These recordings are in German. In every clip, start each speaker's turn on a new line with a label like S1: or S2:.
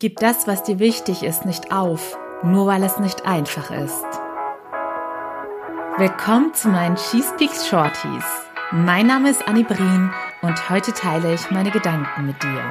S1: Gib das, was dir wichtig ist, nicht auf, nur weil es nicht einfach ist. Willkommen zu meinen Cheese Peaks Shorties. Mein Name ist Annie Brien und heute teile ich meine Gedanken mit dir.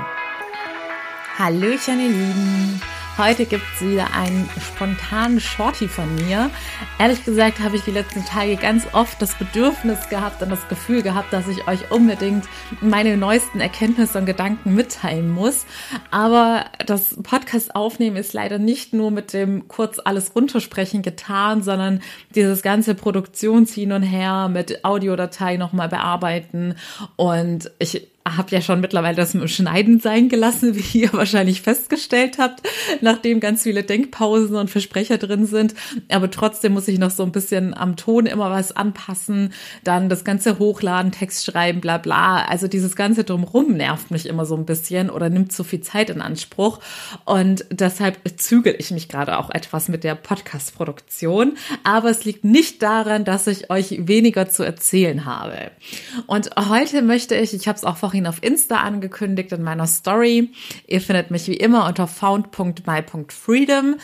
S1: Hallöchen, ihr Lieben! Heute gibt es wieder einen spontanen Shorty von mir. Ehrlich gesagt habe ich die letzten Tage ganz oft das Bedürfnis gehabt und das Gefühl gehabt, dass ich euch unbedingt meine neuesten Erkenntnisse und Gedanken mitteilen muss. Aber das Podcast aufnehmen ist leider nicht nur mit dem kurz alles runtersprechen getan, sondern dieses ganze Produktion hin und her mit Audiodatei nochmal bearbeiten. Und ich habe ja schon mittlerweile das mit dem Schneiden sein gelassen, wie ihr wahrscheinlich festgestellt habt, nachdem ganz viele Denkpausen und Versprecher drin sind. Aber trotzdem muss ich noch so ein bisschen am Ton immer was anpassen, dann das ganze Hochladen, Text schreiben, bla bla. Also dieses ganze Drumrum nervt mich immer so ein bisschen oder nimmt zu viel Zeit in Anspruch. Und deshalb zügel ich mich gerade auch etwas mit der Podcast-Produktion. Aber es liegt nicht daran, dass ich euch weniger zu erzählen habe. Und heute möchte ich, ich habe es auch vorhin vorhin auf Insta angekündigt in meiner Story. Ihr findet mich wie immer unter found.my.freedom.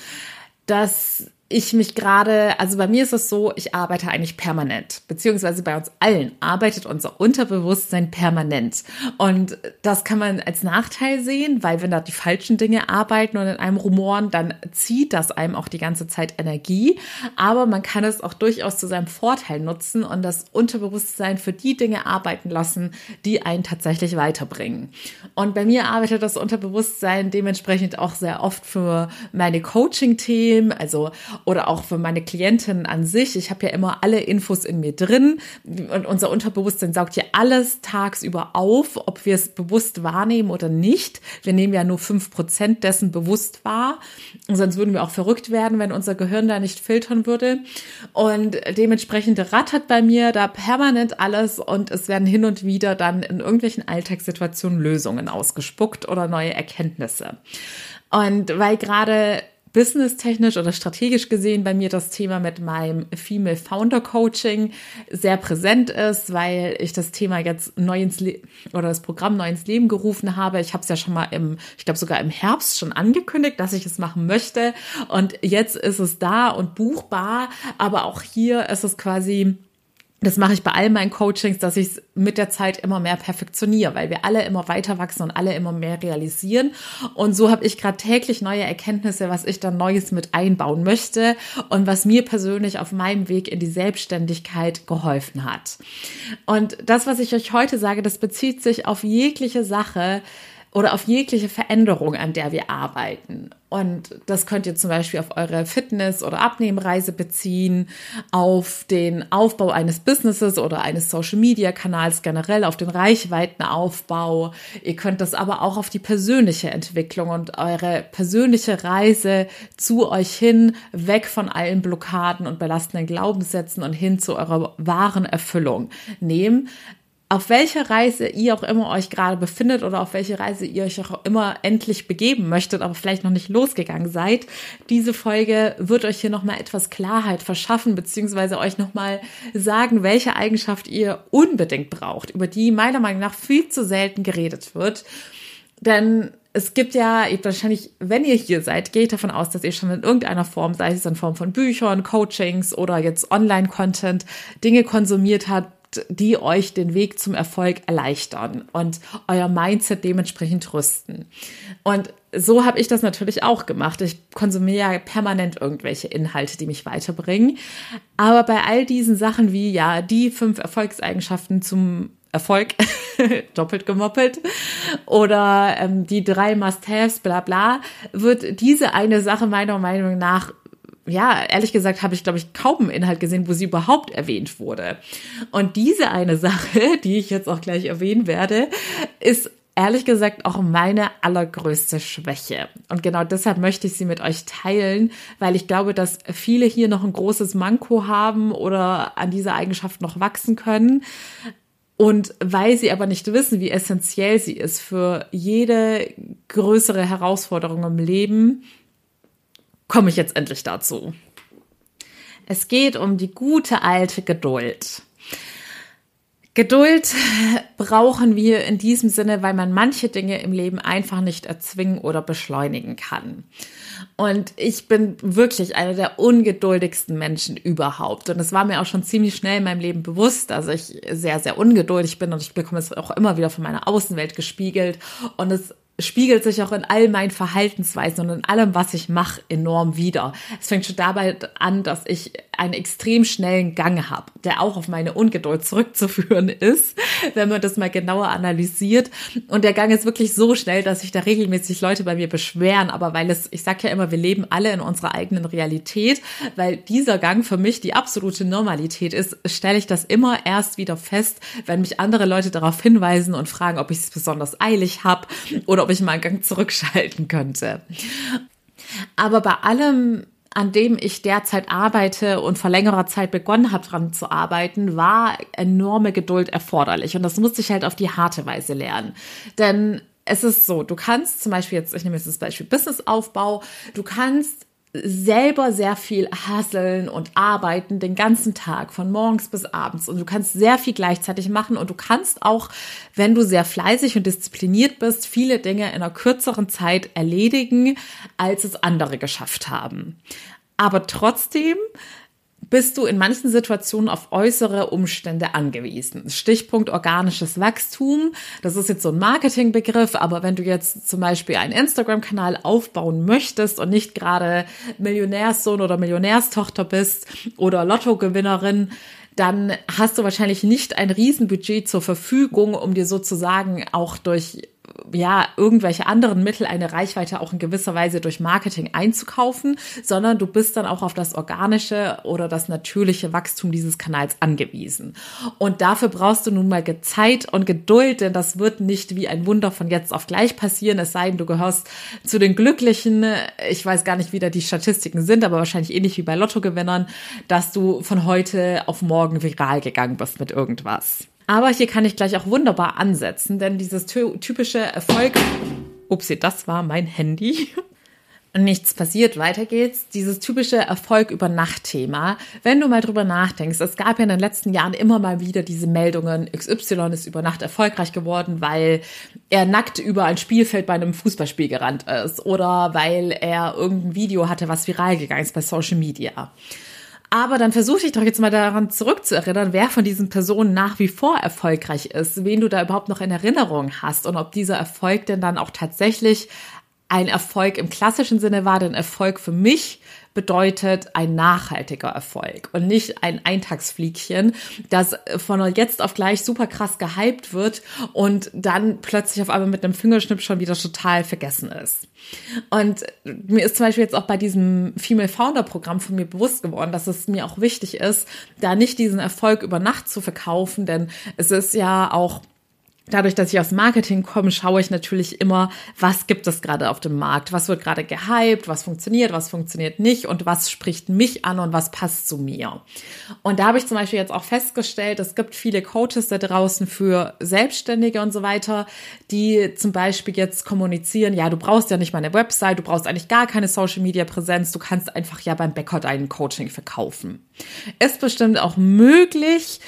S1: Das ich mich gerade, also bei mir ist es so, ich arbeite eigentlich permanent, beziehungsweise bei uns allen arbeitet unser Unterbewusstsein permanent. Und das kann man als Nachteil sehen, weil wenn da die falschen Dinge arbeiten und in einem rumoren, dann zieht das einem auch die ganze Zeit Energie. Aber man kann es auch durchaus zu seinem Vorteil nutzen und das Unterbewusstsein für die Dinge arbeiten lassen, die einen tatsächlich weiterbringen. Und bei mir arbeitet das Unterbewusstsein dementsprechend auch sehr oft für meine Coaching-Themen, also oder auch für meine Klientinnen an sich. Ich habe ja immer alle Infos in mir drin und unser Unterbewusstsein saugt ja alles tagsüber auf, ob wir es bewusst wahrnehmen oder nicht. Wir nehmen ja nur fünf Prozent dessen bewusst wahr. Sonst würden wir auch verrückt werden, wenn unser Gehirn da nicht filtern würde. Und dementsprechend rattert bei mir da permanent alles und es werden hin und wieder dann in irgendwelchen Alltagssituationen Lösungen ausgespuckt oder neue Erkenntnisse. Und weil gerade businesstechnisch oder strategisch gesehen bei mir das Thema mit meinem Female Founder Coaching sehr präsent ist, weil ich das Thema jetzt neu ins Le oder das Programm neu ins Leben gerufen habe. Ich habe es ja schon mal im, ich glaube sogar im Herbst schon angekündigt, dass ich es machen möchte und jetzt ist es da und buchbar, aber auch hier ist es quasi das mache ich bei all meinen Coachings, dass ich es mit der Zeit immer mehr perfektioniere, weil wir alle immer weiter wachsen und alle immer mehr realisieren. Und so habe ich gerade täglich neue Erkenntnisse, was ich dann Neues mit einbauen möchte und was mir persönlich auf meinem Weg in die Selbstständigkeit geholfen hat. Und das, was ich euch heute sage, das bezieht sich auf jegliche Sache, oder auf jegliche Veränderung, an der wir arbeiten. Und das könnt ihr zum Beispiel auf eure Fitness- oder Abnehmreise beziehen, auf den Aufbau eines Businesses oder eines Social-Media-Kanals generell, auf den Reichweitenaufbau. Ihr könnt das aber auch auf die persönliche Entwicklung und eure persönliche Reise zu euch hin, weg von allen Blockaden und belastenden Glaubenssätzen und hin zu eurer wahren Erfüllung nehmen auf welcher Reise ihr auch immer euch gerade befindet oder auf welche Reise ihr euch auch immer endlich begeben möchtet, aber vielleicht noch nicht losgegangen seid. Diese Folge wird euch hier nochmal etwas Klarheit verschaffen, beziehungsweise euch nochmal sagen, welche Eigenschaft ihr unbedingt braucht, über die meiner Meinung nach viel zu selten geredet wird. Denn es gibt ja wahrscheinlich, wenn ihr hier seid, geht davon aus, dass ihr schon in irgendeiner Form, sei es in Form von Büchern, Coachings oder jetzt Online-Content, Dinge konsumiert habt, die euch den Weg zum Erfolg erleichtern und euer Mindset dementsprechend rüsten. Und so habe ich das natürlich auch gemacht. Ich konsumiere ja permanent irgendwelche Inhalte, die mich weiterbringen. Aber bei all diesen Sachen wie ja die fünf Erfolgseigenschaften zum Erfolg, doppelt gemoppelt, oder ähm, die drei Must-Haves, bla bla, wird diese eine Sache meiner Meinung nach ja, ehrlich gesagt habe ich, glaube ich, kaum einen Inhalt gesehen, wo sie überhaupt erwähnt wurde. Und diese eine Sache, die ich jetzt auch gleich erwähnen werde, ist ehrlich gesagt auch meine allergrößte Schwäche. Und genau deshalb möchte ich sie mit euch teilen, weil ich glaube, dass viele hier noch ein großes Manko haben oder an dieser Eigenschaft noch wachsen können. Und weil sie aber nicht wissen, wie essentiell sie ist für jede größere Herausforderung im Leben, komme ich jetzt endlich dazu. Es geht um die gute alte Geduld. Geduld brauchen wir in diesem Sinne, weil man manche Dinge im Leben einfach nicht erzwingen oder beschleunigen kann. Und ich bin wirklich einer der ungeduldigsten Menschen überhaupt. Und es war mir auch schon ziemlich schnell in meinem Leben bewusst, dass ich sehr, sehr ungeduldig bin und ich bekomme es auch immer wieder von meiner Außenwelt gespiegelt. Und es spiegelt sich auch in all meinen Verhaltensweisen und in allem, was ich mache, enorm wieder. Es fängt schon dabei an, dass ich einen extrem schnellen Gang habe, der auch auf meine Ungeduld zurückzuführen ist, wenn man das mal genauer analysiert. Und der Gang ist wirklich so schnell, dass sich da regelmäßig Leute bei mir beschweren. Aber weil es, ich sage ja immer, wir leben alle in unserer eigenen Realität, weil dieser Gang für mich die absolute Normalität ist, stelle ich das immer erst wieder fest, wenn mich andere Leute darauf hinweisen und fragen, ob ich es besonders eilig habe oder ob ich mal einen Gang zurückschalten könnte. Aber bei allem, an dem ich derzeit arbeite und vor längerer Zeit begonnen habe, dran zu arbeiten, war enorme Geduld erforderlich. Und das musste ich halt auf die harte Weise lernen. Denn es ist so, du kannst zum Beispiel jetzt, ich nehme jetzt das Beispiel Businessaufbau, du kannst selber sehr viel hasseln und arbeiten den ganzen Tag von morgens bis abends und du kannst sehr viel gleichzeitig machen und du kannst auch, wenn du sehr fleißig und diszipliniert bist, viele Dinge in einer kürzeren Zeit erledigen, als es andere geschafft haben. Aber trotzdem bist du in manchen Situationen auf äußere Umstände angewiesen. Stichpunkt organisches Wachstum. Das ist jetzt so ein Marketingbegriff, aber wenn du jetzt zum Beispiel einen Instagram-Kanal aufbauen möchtest und nicht gerade Millionärssohn oder Millionärstochter bist oder Lottogewinnerin, dann hast du wahrscheinlich nicht ein Riesenbudget zur Verfügung, um dir sozusagen auch durch ja, irgendwelche anderen Mittel eine Reichweite auch in gewisser Weise durch Marketing einzukaufen, sondern du bist dann auch auf das organische oder das natürliche Wachstum dieses Kanals angewiesen. Und dafür brauchst du nun mal Zeit und Geduld, denn das wird nicht wie ein Wunder von jetzt auf gleich passieren, es sei denn, du gehörst zu den Glücklichen. Ich weiß gar nicht, wie da die Statistiken sind, aber wahrscheinlich ähnlich wie bei Lottogewinnern, dass du von heute auf morgen viral gegangen bist mit irgendwas. Aber hier kann ich gleich auch wunderbar ansetzen, denn dieses typische Erfolg, upsie, das war mein Handy. Nichts passiert, weiter geht's. Dieses typische Erfolg über Nacht-Thema. Wenn du mal drüber nachdenkst, es gab ja in den letzten Jahren immer mal wieder diese Meldungen, XY ist über Nacht erfolgreich geworden, weil er nackt über ein Spielfeld bei einem Fußballspiel gerannt ist oder weil er irgendein Video hatte, was viral gegangen ist bei Social Media. Aber dann versuche ich doch jetzt mal daran zurückzuerinnern, wer von diesen Personen nach wie vor erfolgreich ist, wen du da überhaupt noch in Erinnerung hast und ob dieser Erfolg denn dann auch tatsächlich ein Erfolg im klassischen Sinne war, denn Erfolg für mich bedeutet ein nachhaltiger Erfolg und nicht ein Eintagsfliegchen, das von jetzt auf gleich super krass gehypt wird und dann plötzlich auf einmal mit einem Fingerschnipp schon wieder total vergessen ist. Und mir ist zum Beispiel jetzt auch bei diesem Female Founder Programm von mir bewusst geworden, dass es mir auch wichtig ist, da nicht diesen Erfolg über Nacht zu verkaufen, denn es ist ja auch Dadurch, dass ich aus Marketing komme, schaue ich natürlich immer, was gibt es gerade auf dem Markt, was wird gerade gehypt, was funktioniert, was funktioniert nicht und was spricht mich an und was passt zu mir. Und da habe ich zum Beispiel jetzt auch festgestellt, es gibt viele Coaches da draußen für Selbstständige und so weiter, die zum Beispiel jetzt kommunizieren, ja, du brauchst ja nicht mal eine Website, du brauchst eigentlich gar keine Social Media Präsenz, du kannst einfach ja beim Bäcker deinen Coaching verkaufen. Ist bestimmt auch möglich,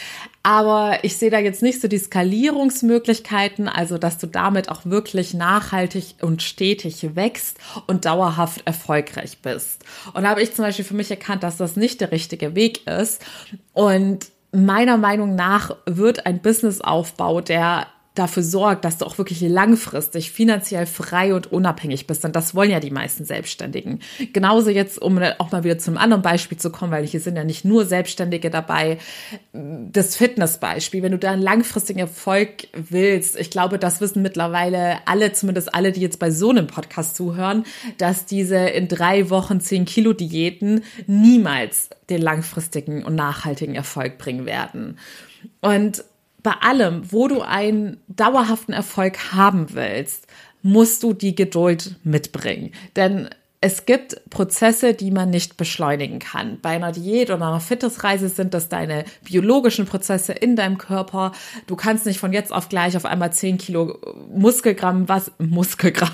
S1: aber ich sehe da jetzt nicht so die Skalierungsmöglichkeiten, also dass du damit auch wirklich nachhaltig und stetig wächst und dauerhaft erfolgreich bist. Und da habe ich zum Beispiel für mich erkannt, dass das nicht der richtige Weg ist. Und meiner Meinung nach wird ein Businessaufbau, der dafür sorgt, dass du auch wirklich langfristig finanziell frei und unabhängig bist. Und das wollen ja die meisten Selbstständigen. Genauso jetzt, um auch mal wieder zum anderen Beispiel zu kommen, weil hier sind ja nicht nur Selbstständige dabei, das Fitnessbeispiel. Wenn du da einen langfristigen Erfolg willst, ich glaube, das wissen mittlerweile alle, zumindest alle, die jetzt bei so einem Podcast zuhören, dass diese in drei Wochen zehn Kilo Diäten niemals den langfristigen und nachhaltigen Erfolg bringen werden. Und bei allem, wo du einen dauerhaften Erfolg haben willst, musst du die Geduld mitbringen. Denn es gibt Prozesse, die man nicht beschleunigen kann. Bei einer Diät oder einer Fitnessreise sind das deine biologischen Prozesse in deinem Körper. Du kannst nicht von jetzt auf gleich auf einmal 10 Kilo Muskelgramm, was, Muskelgramm,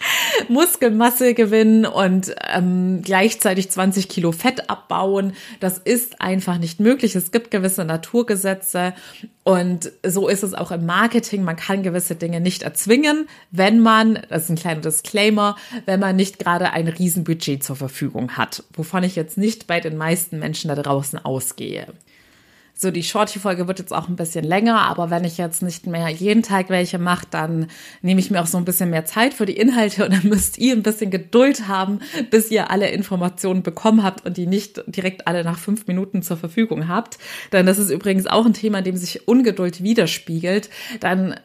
S1: Muskelmasse gewinnen und ähm, gleichzeitig 20 Kilo Fett abbauen. Das ist einfach nicht möglich. Es gibt gewisse Naturgesetze Und so ist es auch im Marketing. Man kann gewisse Dinge nicht erzwingen, wenn man, das ist ein kleiner Disclaimer, wenn man nicht gerade ein Riesenbudget zur Verfügung hat, wovon ich jetzt nicht bei den meisten Menschen da draußen ausgehe. So, die Shorty-Folge wird jetzt auch ein bisschen länger, aber wenn ich jetzt nicht mehr jeden Tag welche mache, dann nehme ich mir auch so ein bisschen mehr Zeit für die Inhalte und dann müsst ihr ein bisschen Geduld haben, bis ihr alle Informationen bekommen habt und die nicht direkt alle nach fünf Minuten zur Verfügung habt. Denn das ist übrigens auch ein Thema, dem sich Ungeduld widerspiegelt. Dann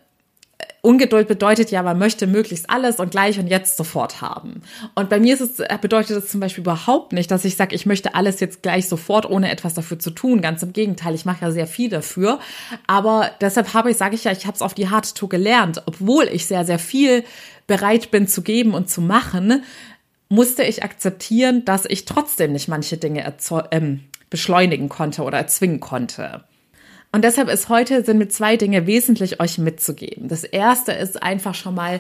S1: Ungeduld bedeutet ja, man möchte möglichst alles und gleich und jetzt sofort haben. Und bei mir ist es, bedeutet es zum Beispiel überhaupt nicht, dass ich sage, ich möchte alles jetzt gleich sofort, ohne etwas dafür zu tun. Ganz im Gegenteil, ich mache ja sehr viel dafür. Aber deshalb habe ich, sage ich ja, ich habe es auf die harte Tour gelernt. Obwohl ich sehr, sehr viel bereit bin zu geben und zu machen, musste ich akzeptieren, dass ich trotzdem nicht manche Dinge ähm, beschleunigen konnte oder erzwingen konnte. Und deshalb ist heute, sind mir zwei Dinge wesentlich euch mitzugeben. Das erste ist einfach schon mal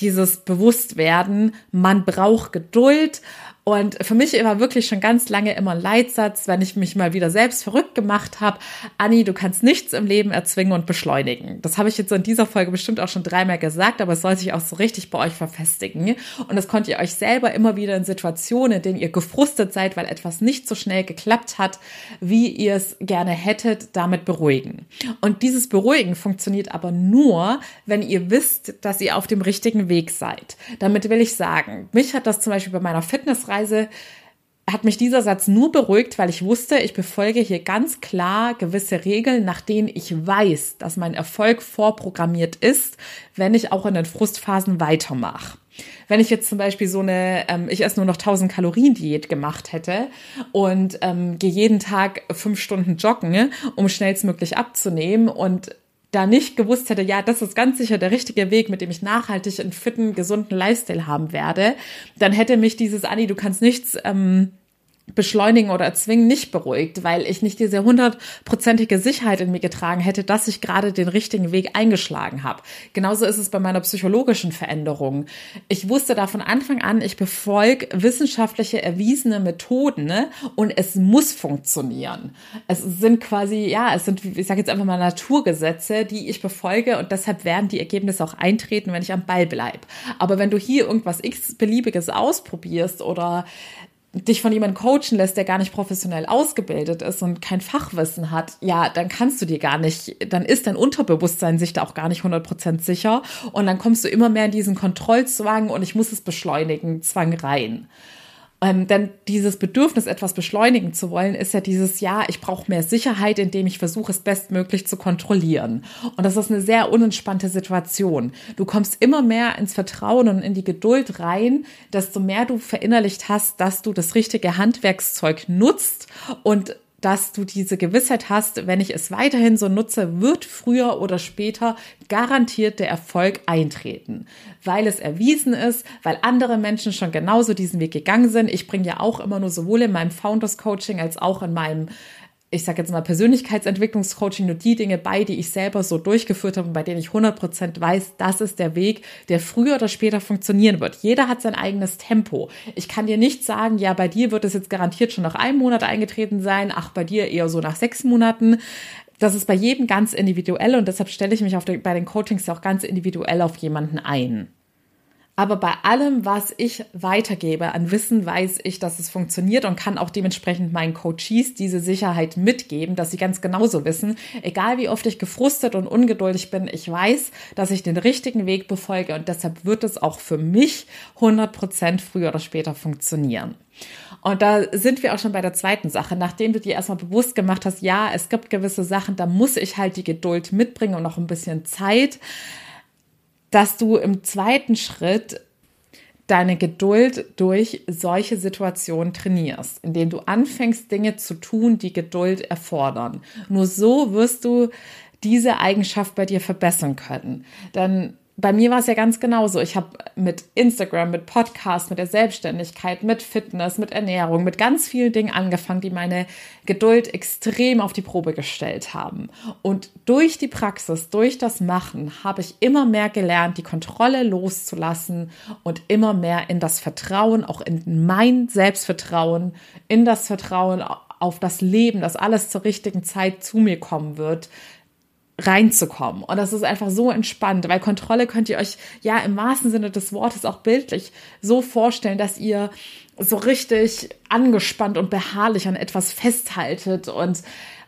S1: dieses Bewusstwerden, man braucht Geduld und für mich war wirklich schon ganz lange immer ein Leitsatz, wenn ich mich mal wieder selbst verrückt gemacht habe. Anni, du kannst nichts im Leben erzwingen und beschleunigen. Das habe ich jetzt in dieser Folge bestimmt auch schon dreimal gesagt, aber es soll sich auch so richtig bei euch verfestigen. Und das könnt ihr euch selber immer wieder in Situationen, in denen ihr gefrustet seid, weil etwas nicht so schnell geklappt hat, wie ihr es gerne hättet, damit beruhigen. Und dieses Beruhigen funktioniert aber nur, wenn ihr wisst, dass ihr auf dem richtigen Weg seid. Damit will ich sagen, mich hat das zum Beispiel bei meiner Fitnessreise Weise hat mich dieser Satz nur beruhigt, weil ich wusste, ich befolge hier ganz klar gewisse Regeln, nach denen ich weiß, dass mein Erfolg vorprogrammiert ist, wenn ich auch in den Frustphasen weitermache. Wenn ich jetzt zum Beispiel so eine, ähm, ich esse nur noch 1000 Kalorien Diät gemacht hätte und ähm, gehe jeden Tag fünf Stunden joggen, um schnellstmöglich abzunehmen und da nicht gewusst hätte, ja, das ist ganz sicher der richtige Weg, mit dem ich nachhaltig einen fitten, gesunden Lifestyle haben werde, dann hätte mich dieses Anni, du kannst nichts ähm, beschleunigen oder erzwingen nicht beruhigt, weil ich nicht diese hundertprozentige Sicherheit in mir getragen hätte, dass ich gerade den richtigen Weg eingeschlagen habe. Genauso ist es bei meiner psychologischen Veränderung. Ich wusste da von Anfang an, ich befolge wissenschaftliche erwiesene Methoden ne? und es muss funktionieren. Es sind quasi, ja, es sind, ich sage jetzt einfach mal Naturgesetze, die ich befolge und deshalb werden die Ergebnisse auch eintreten, wenn ich am Ball bleibe. Aber wenn du hier irgendwas x-beliebiges ausprobierst oder dich von jemandem coachen lässt, der gar nicht professionell ausgebildet ist und kein Fachwissen hat, ja, dann kannst du dir gar nicht, dann ist dein Unterbewusstsein sich da auch gar nicht 100% sicher und dann kommst du immer mehr in diesen Kontrollzwang und ich muss es beschleunigen, Zwang rein. Ähm, denn dieses Bedürfnis, etwas beschleunigen zu wollen, ist ja dieses, ja, ich brauche mehr Sicherheit, indem ich versuche, es bestmöglich zu kontrollieren. Und das ist eine sehr unentspannte Situation. Du kommst immer mehr ins Vertrauen und in die Geduld rein, desto mehr du verinnerlicht hast, dass du das richtige Handwerkszeug nutzt und dass du diese Gewissheit hast, wenn ich es weiterhin so nutze, wird früher oder später garantiert der Erfolg eintreten, weil es erwiesen ist, weil andere Menschen schon genauso diesen Weg gegangen sind. Ich bringe ja auch immer nur sowohl in meinem Founders Coaching als auch in meinem ich sage jetzt mal Persönlichkeitsentwicklungscoaching nur die Dinge bei, die ich selber so durchgeführt habe und bei denen ich 100% weiß, das ist der Weg, der früher oder später funktionieren wird. Jeder hat sein eigenes Tempo. Ich kann dir nicht sagen, ja, bei dir wird es jetzt garantiert schon nach einem Monat eingetreten sein, ach, bei dir eher so nach sechs Monaten. Das ist bei jedem ganz individuell und deshalb stelle ich mich auf den, bei den Coachings auch ganz individuell auf jemanden ein. Aber bei allem, was ich weitergebe an Wissen, weiß ich, dass es funktioniert und kann auch dementsprechend meinen Coaches diese Sicherheit mitgeben, dass sie ganz genauso wissen, egal wie oft ich gefrustet und ungeduldig bin, ich weiß, dass ich den richtigen Weg befolge und deshalb wird es auch für mich 100 Prozent früher oder später funktionieren. Und da sind wir auch schon bei der zweiten Sache. Nachdem du dir erstmal bewusst gemacht hast, ja, es gibt gewisse Sachen, da muss ich halt die Geduld mitbringen und noch ein bisschen Zeit dass du im zweiten Schritt deine Geduld durch solche Situationen trainierst, indem du anfängst, Dinge zu tun, die Geduld erfordern. Nur so wirst du diese Eigenschaft bei dir verbessern können. Denn bei mir war es ja ganz genauso. Ich habe mit Instagram, mit Podcast, mit der Selbstständigkeit, mit Fitness, mit Ernährung, mit ganz vielen Dingen angefangen, die meine Geduld extrem auf die Probe gestellt haben. Und durch die Praxis, durch das Machen, habe ich immer mehr gelernt, die Kontrolle loszulassen und immer mehr in das Vertrauen, auch in mein Selbstvertrauen, in das Vertrauen auf das Leben, dass alles zur richtigen Zeit zu mir kommen wird, reinzukommen. Und das ist einfach so entspannt, weil Kontrolle könnt ihr euch ja im wahrsten Sinne des Wortes auch bildlich so vorstellen, dass ihr so richtig angespannt und beharrlich an etwas festhaltet und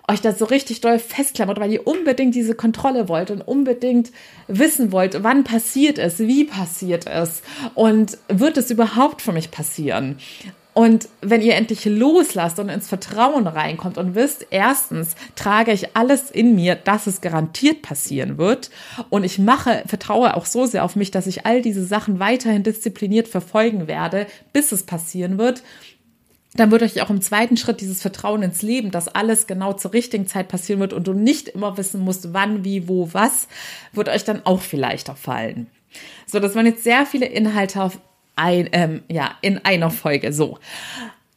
S1: euch das so richtig doll festklammert, weil ihr unbedingt diese Kontrolle wollt und unbedingt wissen wollt, wann passiert es, wie passiert es und wird es überhaupt für mich passieren. Und wenn ihr endlich loslasst und ins Vertrauen reinkommt und wisst, erstens trage ich alles in mir, dass es garantiert passieren wird. Und ich mache, vertraue auch so sehr auf mich, dass ich all diese Sachen weiterhin diszipliniert verfolgen werde, bis es passieren wird dann wird euch auch im zweiten Schritt dieses Vertrauen ins Leben, dass alles genau zur richtigen Zeit passieren wird und du nicht immer wissen musst, wann, wie, wo, was, wird euch dann auch viel leichter fallen. So, das waren jetzt sehr viele Inhalte auf ein, ähm, ja, in einer Folge. So.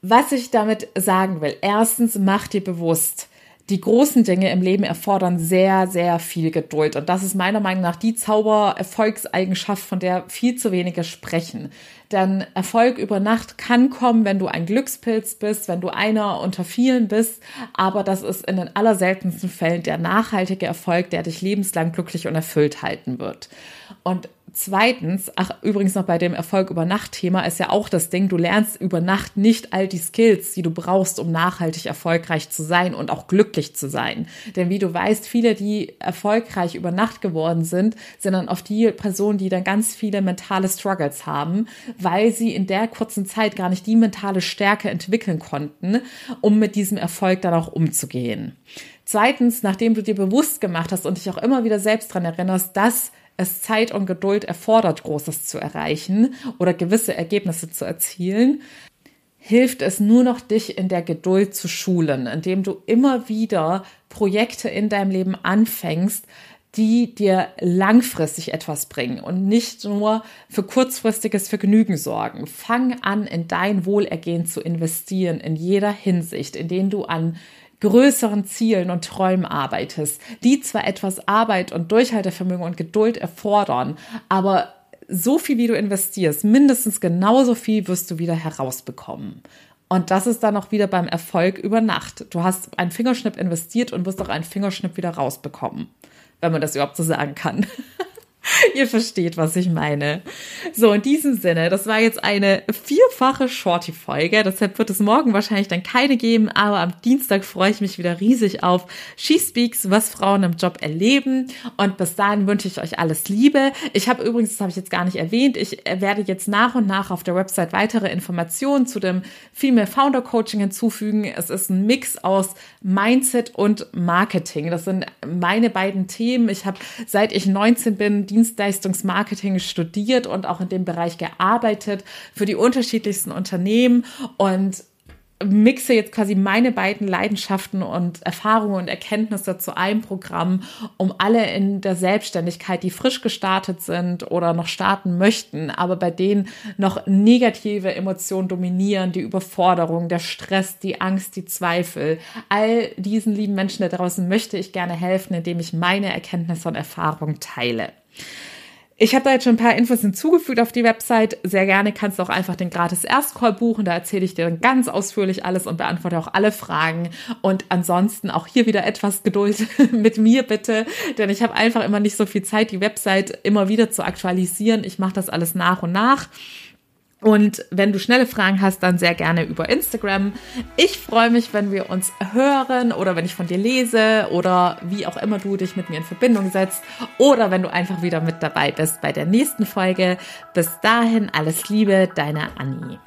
S1: Was ich damit sagen will. Erstens, mach dir bewusst, die großen Dinge im Leben erfordern sehr, sehr viel Geduld. Und das ist meiner Meinung nach die Zaubererfolgseigenschaft, von der viel zu wenige sprechen. Denn Erfolg über Nacht kann kommen, wenn du ein Glückspilz bist, wenn du einer unter vielen bist. Aber das ist in den allerseltensten Fällen der nachhaltige Erfolg, der dich lebenslang glücklich und erfüllt halten wird. Und Zweitens, ach, übrigens noch bei dem Erfolg über Nacht-Thema ist ja auch das Ding, du lernst über Nacht nicht all die Skills, die du brauchst, um nachhaltig erfolgreich zu sein und auch glücklich zu sein. Denn wie du weißt, viele, die erfolgreich über Nacht geworden sind, sind dann oft die Personen, die dann ganz viele mentale Struggles haben, weil sie in der kurzen Zeit gar nicht die mentale Stärke entwickeln konnten, um mit diesem Erfolg dann auch umzugehen. Zweitens, nachdem du dir bewusst gemacht hast und dich auch immer wieder selbst dran erinnerst, dass es Zeit und Geduld erfordert, Großes zu erreichen oder gewisse Ergebnisse zu erzielen, hilft es nur noch, dich in der Geduld zu schulen, indem du immer wieder Projekte in deinem Leben anfängst, die dir langfristig etwas bringen und nicht nur für kurzfristiges Vergnügen sorgen. Fang an, in dein Wohlergehen zu investieren, in jeder Hinsicht, indem du an größeren Zielen und Träumen arbeitest, die zwar etwas Arbeit und Durchhaltevermögen und Geduld erfordern, aber so viel wie du investierst, mindestens genauso viel wirst du wieder herausbekommen. Und das ist dann auch wieder beim Erfolg über Nacht. Du hast einen Fingerschnipp investiert und wirst auch einen Fingerschnipp wieder rausbekommen, wenn man das überhaupt so sagen kann. Ihr versteht, was ich meine. So, in diesem Sinne, das war jetzt eine vierfache Shorty-Folge. Deshalb wird es morgen wahrscheinlich dann keine geben, aber am Dienstag freue ich mich wieder riesig auf She Speaks, was Frauen im Job erleben. Und bis dahin wünsche ich euch alles Liebe. Ich habe übrigens, das habe ich jetzt gar nicht erwähnt, ich werde jetzt nach und nach auf der Website weitere Informationen zu dem Female Founder Coaching hinzufügen. Es ist ein Mix aus Mindset und Marketing. Das sind meine beiden Themen. Ich habe, seit ich 19 bin, Dienstleistungsmarketing studiert und auch in dem Bereich gearbeitet für die unterschiedlichsten Unternehmen und mixe jetzt quasi meine beiden Leidenschaften und Erfahrungen und Erkenntnisse zu einem Programm, um alle in der Selbstständigkeit, die frisch gestartet sind oder noch starten möchten, aber bei denen noch negative Emotionen dominieren, die Überforderung, der Stress, die Angst, die Zweifel, all diesen lieben Menschen da draußen möchte ich gerne helfen, indem ich meine Erkenntnisse und Erfahrungen teile. Ich habe da jetzt schon ein paar Infos hinzugefügt auf die Website. Sehr gerne kannst du auch einfach den gratis Erstcall buchen. Da erzähle ich dir dann ganz ausführlich alles und beantworte auch alle Fragen. Und ansonsten auch hier wieder etwas Geduld mit mir bitte, denn ich habe einfach immer nicht so viel Zeit, die Website immer wieder zu aktualisieren. Ich mache das alles nach und nach. Und wenn du schnelle Fragen hast, dann sehr gerne über Instagram. Ich freue mich, wenn wir uns hören oder wenn ich von dir lese oder wie auch immer du dich mit mir in Verbindung setzt oder wenn du einfach wieder mit dabei bist bei der nächsten Folge. Bis dahin alles Liebe, deine Annie.